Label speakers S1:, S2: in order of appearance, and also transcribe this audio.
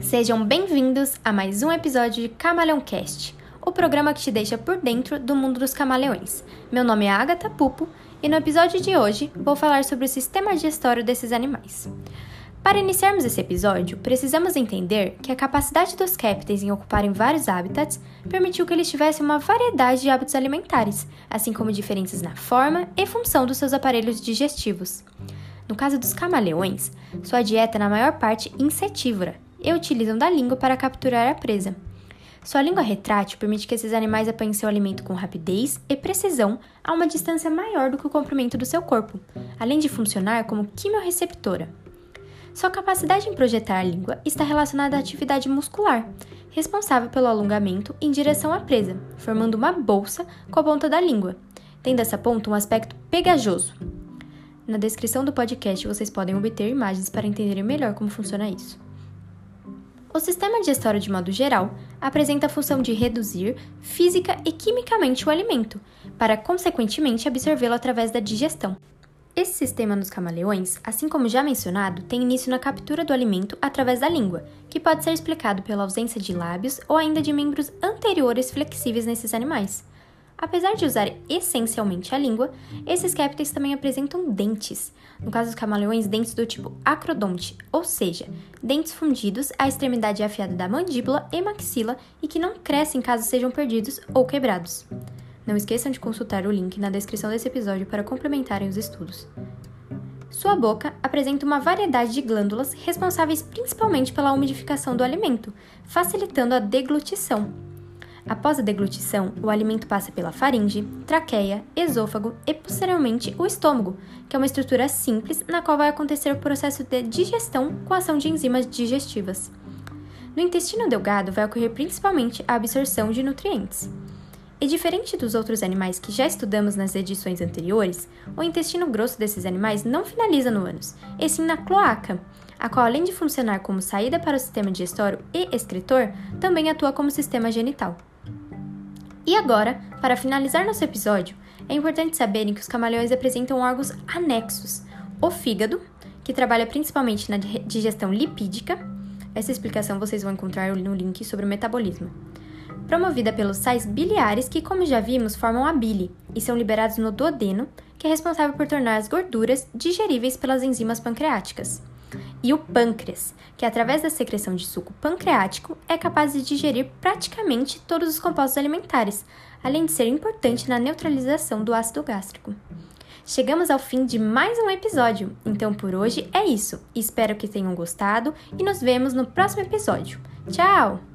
S1: Sejam bem-vindos a mais um episódio de Camaleão Cast, o programa que te deixa por dentro do mundo dos camaleões. Meu nome é Agatha Pupo e no episódio de hoje vou falar sobre o sistema digestório desses animais. Para iniciarmos esse episódio, precisamos entender que a capacidade dos répteis em ocuparem vários habitats permitiu que eles tivessem uma variedade de hábitos alimentares, assim como diferenças na forma e função dos seus aparelhos digestivos. No caso dos camaleões, sua dieta é na maior parte insetívora e utilizam da língua para capturar a presa. Sua língua retrátil permite que esses animais apanhem seu alimento com rapidez e precisão a uma distância maior do que o comprimento do seu corpo, além de funcionar como quimiorreceptora. Sua capacidade em projetar a língua está relacionada à atividade muscular, responsável pelo alongamento em direção à presa, formando uma bolsa com a ponta da língua, tendo essa ponta um aspecto pegajoso. Na descrição do podcast vocês podem obter imagens para entenderem melhor como funciona isso. O sistema digestório, de modo geral, apresenta a função de reduzir física e quimicamente o alimento, para consequentemente absorvê-lo através da digestão. Esse sistema nos camaleões, assim como já mencionado, tem início na captura do alimento através da língua, que pode ser explicado pela ausência de lábios ou ainda de membros anteriores flexíveis nesses animais. Apesar de usar essencialmente a língua, esses répteis também apresentam dentes. No caso dos camaleões, dentes do tipo acrodonte, ou seja, dentes fundidos à extremidade afiada da mandíbula e maxila e que não crescem caso sejam perdidos ou quebrados. Não esqueçam de consultar o link na descrição desse episódio para complementarem os estudos. Sua boca apresenta uma variedade de glândulas responsáveis principalmente pela umidificação do alimento, facilitando a deglutição. Após a deglutição, o alimento passa pela faringe, traqueia, esôfago e posteriormente o estômago, que é uma estrutura simples na qual vai acontecer o processo de digestão com a ação de enzimas digestivas. No intestino delgado vai ocorrer principalmente a absorção de nutrientes. E diferente dos outros animais que já estudamos nas edições anteriores, o intestino grosso desses animais não finaliza no ânus, e sim na cloaca, a qual, além de funcionar como saída para o sistema digestório e excretor, também atua como sistema genital. E agora, para finalizar nosso episódio, é importante saberem que os camaleões apresentam órgãos anexos: o fígado, que trabalha principalmente na digestão lipídica. Essa explicação vocês vão encontrar no link sobre o metabolismo promovida pelos sais biliares que, como já vimos, formam a bile e são liberados no duodeno, que é responsável por tornar as gorduras digeríveis pelas enzimas pancreáticas. E o pâncreas, que através da secreção de suco pancreático é capaz de digerir praticamente todos os compostos alimentares, além de ser importante na neutralização do ácido gástrico. Chegamos ao fim de mais um episódio, então por hoje é isso. Espero que tenham gostado e nos vemos no próximo episódio. Tchau!